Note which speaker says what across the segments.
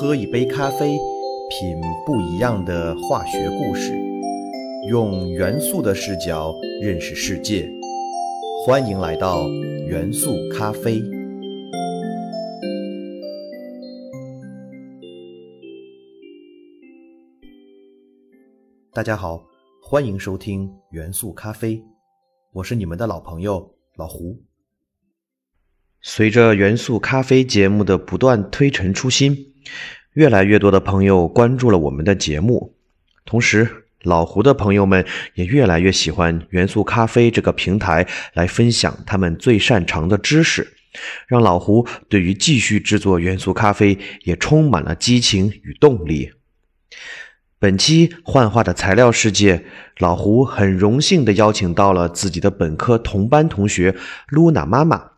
Speaker 1: 喝一杯咖啡，品不一样的化学故事，用元素的视角认识世界。欢迎来到元素咖啡。大家好，欢迎收听元素咖啡，我是你们的老朋友老胡。随着元素咖啡节目的不断推陈出新，越来越多的朋友关注了我们的节目。同时，老胡的朋友们也越来越喜欢元素咖啡这个平台来分享他们最擅长的知识，让老胡对于继续制作元素咖啡也充满了激情与动力。本期幻化的材料世界，老胡很荣幸的邀请到了自己的本科同班同学露娜妈妈。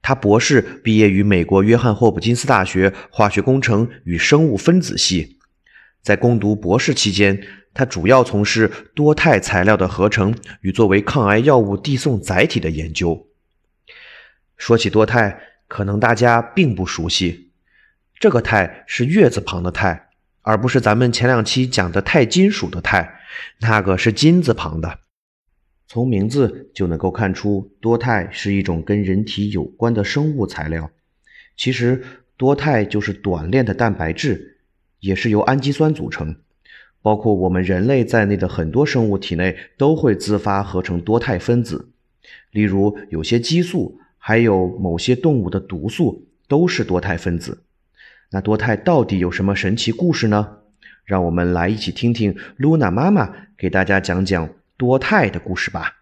Speaker 1: 他博士毕业于美国约翰霍普金斯大学化学工程与生物分子系，在攻读博士期间，他主要从事多肽材料的合成与作为抗癌药物递送载体的研究。说起多肽，可能大家并不熟悉，这个肽是月字旁的肽，而不是咱们前两期讲的钛金属的钛，那个是金字旁的。从名字就能够看出，多肽是一种跟人体有关的生物材料。其实，多肽就是短链的蛋白质，也是由氨基酸组成。包括我们人类在内的很多生物体内都会自发合成多肽分子。例如，有些激素，还有某些动物的毒素，都是多肽分子。那多肽到底有什么神奇故事呢？让我们来一起听听露娜妈妈给大家讲讲。多肽的故事吧。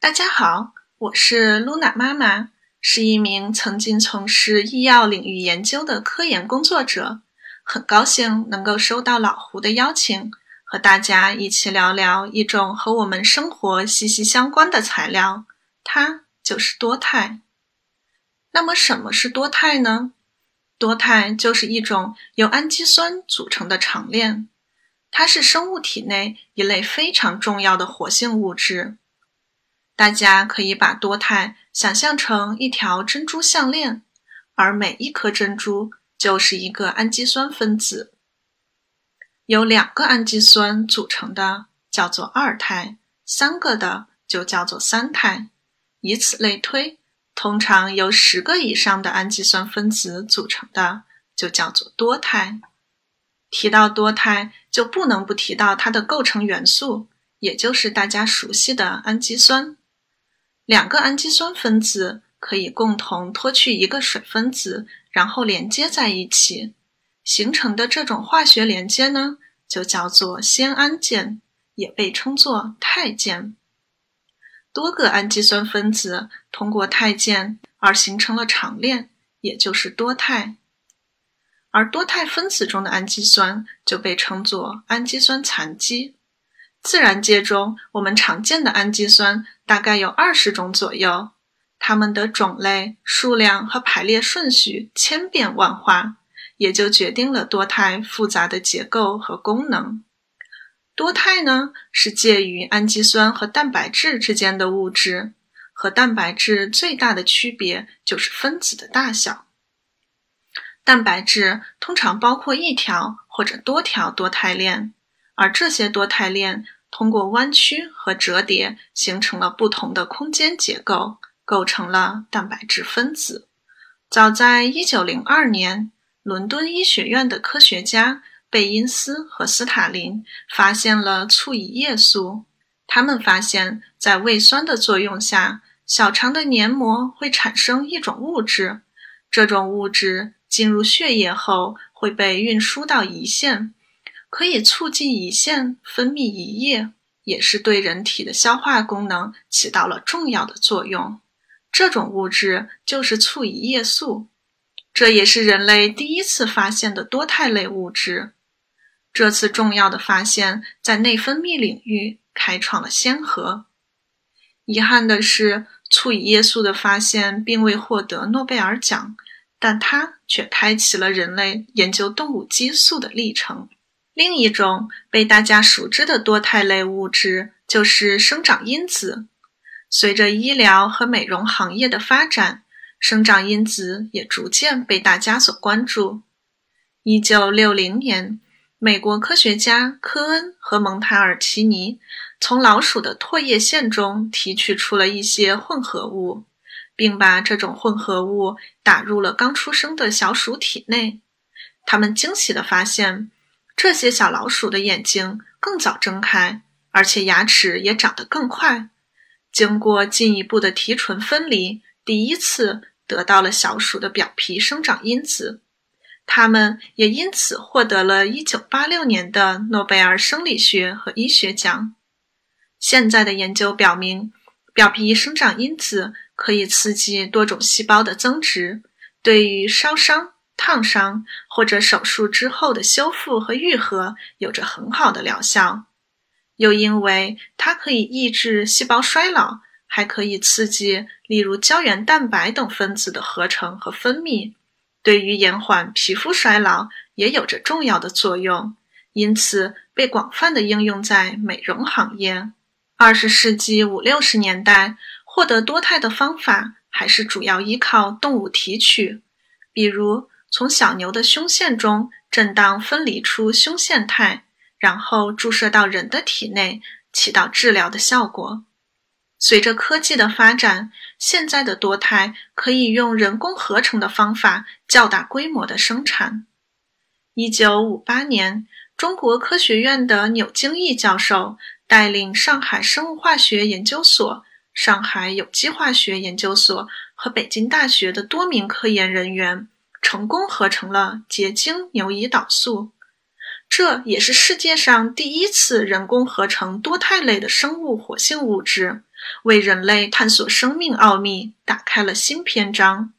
Speaker 2: 大家好，我是露娜妈妈，是一名曾经从事医药领域研究的科研工作者。很高兴能够收到老胡的邀请，和大家一起聊聊一种和我们生活息息相关的材料，它就是多肽。那么，什么是多肽呢？多肽就是一种由氨基酸组成的长链。它是生物体内一类非常重要的活性物质。大家可以把多肽想象成一条珍珠项链，而每一颗珍珠就是一个氨基酸分子。由两个氨基酸组成的叫做二肽，三个的就叫做三肽，以此类推。通常由十个以上的氨基酸分子组成的就叫做多肽。提到多肽，就不能不提到它的构成元素，也就是大家熟悉的氨基酸。两个氨基酸分子可以共同脱去一个水分子，然后连接在一起，形成的这种化学连接呢，就叫做酰胺键，也被称作肽键。多个氨基酸分子通过肽键而形成了长链，也就是多肽。而多肽分子中的氨基酸就被称作氨基酸残基。自然界中，我们常见的氨基酸大概有二十种左右，它们的种类、数量和排列顺序千变万化，也就决定了多肽复杂的结构和功能。多肽呢，是介于氨基酸和蛋白质之间的物质，和蛋白质最大的区别就是分子的大小。蛋白质通常包括一条或者多条多肽链，而这些多肽链通过弯曲和折叠形成了不同的空间结构，构成了蛋白质分子。早在1902年，伦敦医学院的科学家贝因斯和斯塔林发现了醋乙叶素。他们发现，在胃酸的作用下，小肠的黏膜会产生一种物质，这种物质。进入血液后会被运输到胰腺，可以促进胰腺分泌胰液，也是对人体的消化功能起到了重要的作用。这种物质就是促胰液素，这也是人类第一次发现的多肽类物质。这次重要的发现，在内分泌领域开创了先河。遗憾的是，促胰液素的发现并未获得诺贝尔奖。但它却开启了人类研究动物激素的历程。另一种被大家熟知的多肽类物质就是生长因子。随着医疗和美容行业的发展，生长因子也逐渐被大家所关注。一九六零年，美国科学家科恩和蒙塔尔奇尼从老鼠的唾液腺中提取出了一些混合物，并把这种混合物打入了刚出生的小鼠体内。他们惊喜地发现，这些小老鼠的眼睛更早睁开，而且牙齿也长得更快。经过进一步的提纯分离，第一次得到了小鼠的表皮生长因子。他们也因此获得了1986年的诺贝尔生理学和医学奖。现在的研究表明，表皮生长因子可以刺激多种细胞的增殖，对于烧伤。烫伤或者手术之后的修复和愈合有着很好的疗效，又因为它可以抑制细胞衰老，还可以刺激例如胶原蛋白等分子的合成和分泌，对于延缓皮肤衰老也有着重要的作用，因此被广泛的应用在美容行业。二十世纪五六十年代，获得多肽的方法还是主要依靠动物提取，比如。从小牛的胸腺中震荡分离出胸腺肽，然后注射到人的体内，起到治疗的效果。随着科技的发展，现在的多肽可以用人工合成的方法较大规模的生产。一九五八年，中国科学院的钮京义教授带领上海生物化学研究所、上海有机化学研究所和北京大学的多名科研人员。成功合成了结晶牛胰岛素，这也是世界上第一次人工合成多肽类的生物活性物质，为人类探索生命奥秘打开了新篇章。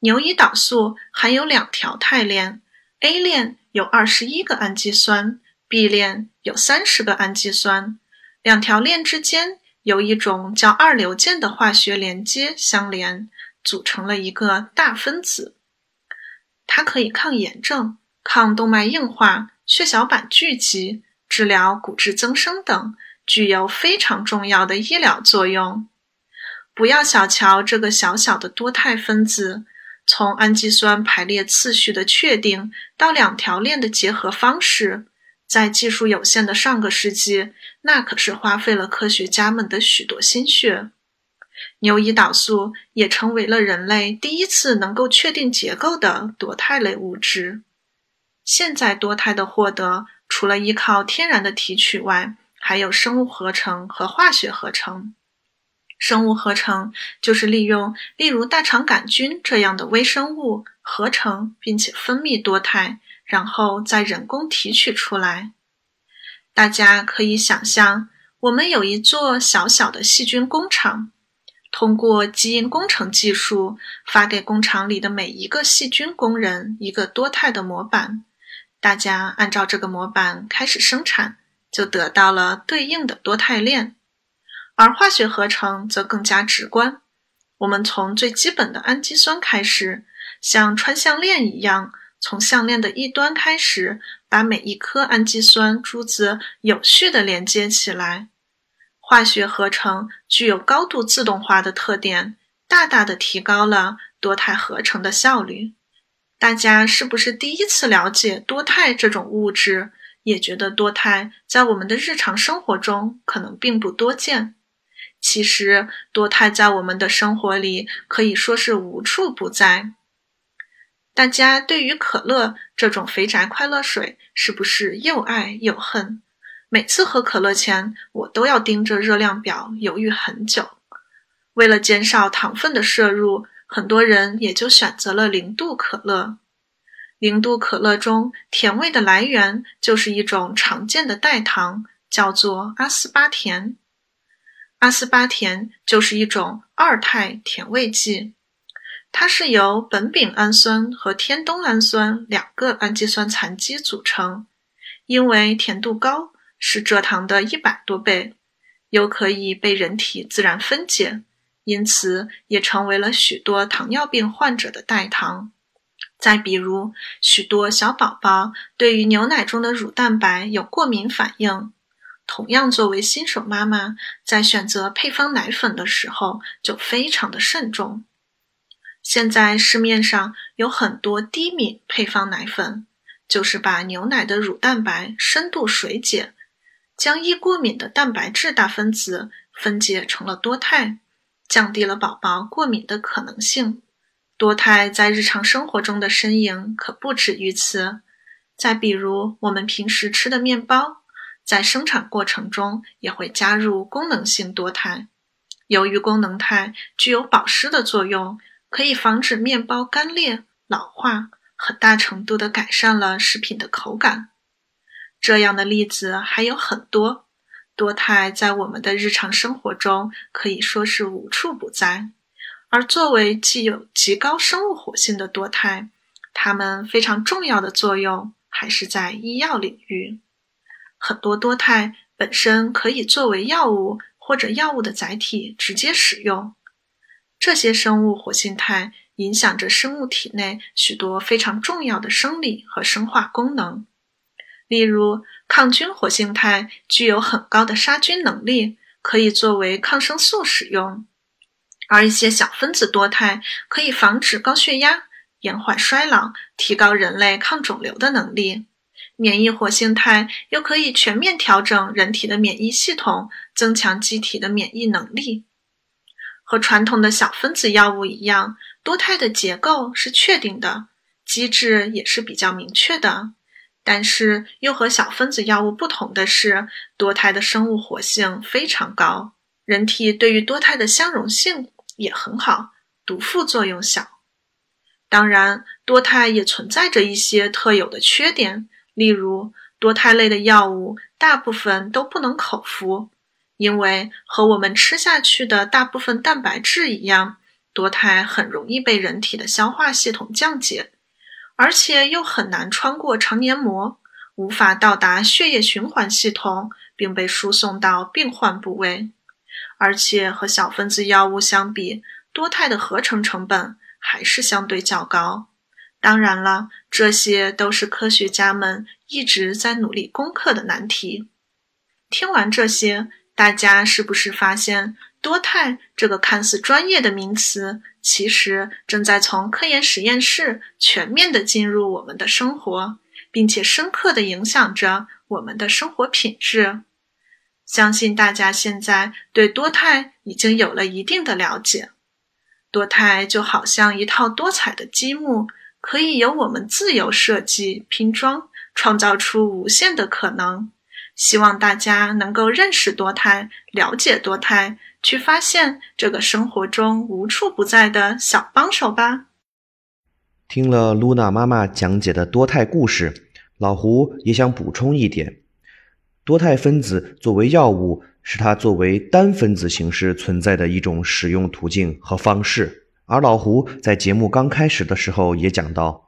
Speaker 2: 牛胰岛素含有两条肽链，A 链有二十一个氨基酸，B 链有三十个氨基酸，两条链之间由一种叫二硫键的化学连接相连，组成了一个大分子。它可以抗炎症、抗动脉硬化、血小板聚集、治疗骨质增生等，具有非常重要的医疗作用。不要小瞧这个小小的多肽分子，从氨基酸排列次序的确定到两条链的结合方式，在技术有限的上个世纪，那可是花费了科学家们的许多心血。牛胰岛素也成为了人类第一次能够确定结构的多肽类物质。现在多肽的获得，除了依靠天然的提取外，还有生物合成和化学合成。生物合成就是利用例如大肠杆菌这样的微生物合成并且分泌多肽，然后再人工提取出来。大家可以想象，我们有一座小小的细菌工厂。通过基因工程技术，发给工厂里的每一个细菌工人一个多肽的模板，大家按照这个模板开始生产，就得到了对应的多肽链。而化学合成则更加直观，我们从最基本的氨基酸开始，像穿项链一样，从项链的一端开始，把每一颗氨基酸珠子有序地连接起来。化学合成具有高度自动化的特点，大大的提高了多肽合成的效率。大家是不是第一次了解多肽这种物质，也觉得多肽在我们的日常生活中可能并不多见？其实，多肽在我们的生活里可以说是无处不在。大家对于可乐这种肥宅快乐水，是不是又爱又恨？每次喝可乐前，我都要盯着热量表犹豫很久。为了减少糖分的摄入，很多人也就选择了零度可乐。零度可乐中甜味的来源就是一种常见的代糖，叫做阿斯巴甜。阿斯巴甜就是一种二肽甜味剂，它是由苯丙氨酸和天冬氨酸两个氨基酸残基组成，因为甜度高。是蔗糖的一百多倍，又可以被人体自然分解，因此也成为了许多糖尿病患者的代糖。再比如，许多小宝宝对于牛奶中的乳蛋白有过敏反应，同样作为新手妈妈，在选择配方奶粉的时候就非常的慎重。现在市面上有很多低敏配方奶粉，就是把牛奶的乳蛋白深度水解，将易过敏的蛋白质大分子分解成了多肽，降低了宝宝过敏的可能性。多肽在日常生活中的身影可不止于此。再比如，我们平时吃的面包，在生产过程中也会加入功能性多肽。由于功能肽具有保湿的作用，可以防止面包干裂、老化，很大程度地改善了食品的口感。这样的例子还有很多。多肽在我们的日常生活中可以说是无处不在。而作为具有极高生物活性的多肽，它们非常重要的作用还是在医药领域。很多多肽本身可以作为药物或者药物的载体直接使用。这些生物活性肽影响着生物体内许多非常重要的生理和生化功能。例如，抗菌活性肽具有很高的杀菌能力，可以作为抗生素使用。而一些小分子多肽可以防止高血压、延缓衰老、提高人类抗肿瘤的能力；免疫活性肽又可以全面调整人体的免疫系统，增强机体的免疫能力。和传统的小分子药物一样，多肽的结构是确定的，机制也是比较明确的。但是，又和小分子药物不同的是，多肽的生物活性非常高，人体对于多肽的相容性。也很好，毒副作用小。当然，多肽也存在着一些特有的缺点，例如多肽类的药物大部分都不能口服，因为和我们吃下去的大部分蛋白质一样，多肽很容易被人体的消化系统降解，而且又很难穿过肠黏膜，无法到达血液循环系统，并被输送到病患部位。而且和小分子药物相比，多肽的合成成本还是相对较高。当然了，这些都是科学家们一直在努力攻克的难题。听完这些，大家是不是发现多肽这个看似专业的名词，其实正在从科研实验室全面的进入我们的生活，并且深刻的影响着我们的生活品质？相信大家现在对多肽已经有了一定的了解。多肽就好像一套多彩的积木，可以由我们自由设计、拼装，创造出无限的可能。希望大家能够认识多肽，了解多肽，去发现这个生活中无处不在的小帮手吧。
Speaker 1: 听了露娜妈妈讲解的多肽故事，老胡也想补充一点。多肽分子作为药物，是它作为单分子形式存在的一种使用途径和方式。而老胡在节目刚开始的时候也讲到，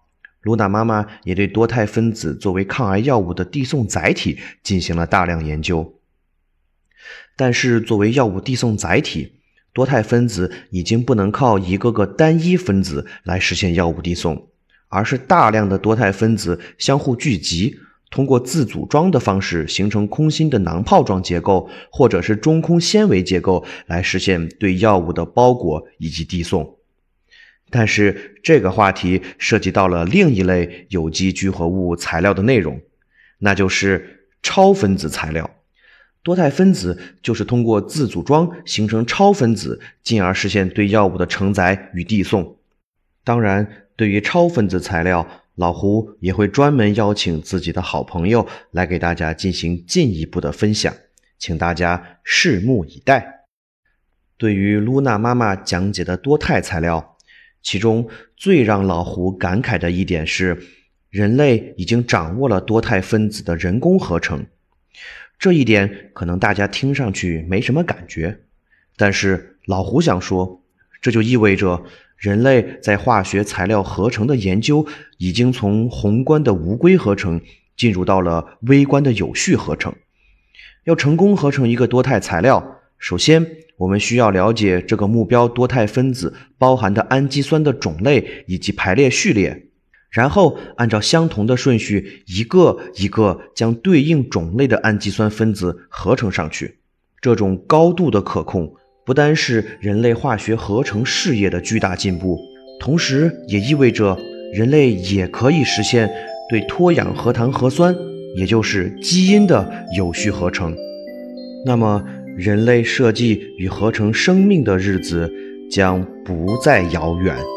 Speaker 1: 露娜妈妈也对多肽分子作为抗癌药物的递送载体进行了大量研究。但是，作为药物递送载体，多肽分子已经不能靠一个个单一分子来实现药物递送，而是大量的多肽分子相互聚集。通过自组装的方式形成空心的囊泡状结构，或者是中空纤维结构，来实现对药物的包裹以及递送。但是这个话题涉及到了另一类有机聚合物材料的内容，那就是超分子材料。多肽分子就是通过自组装形成超分子，进而实现对药物的承载与递送。当然，对于超分子材料。老胡也会专门邀请自己的好朋友来给大家进行进一步的分享，请大家拭目以待。对于露娜妈妈讲解的多肽材料，其中最让老胡感慨的一点是，人类已经掌握了多肽分子的人工合成。这一点可能大家听上去没什么感觉，但是老胡想说，这就意味着。人类在化学材料合成的研究，已经从宏观的无规合成进入到了微观的有序合成。要成功合成一个多肽材料，首先我们需要了解这个目标多肽分子包含的氨基酸的种类以及排列序列，然后按照相同的顺序，一个一个将对应种类的氨基酸分子合成上去。这种高度的可控。不单是人类化学合成事业的巨大进步，同时也意味着人类也可以实现对脱氧核糖核酸，也就是基因的有序合成。那么，人类设计与合成生命的日子将不再遥远。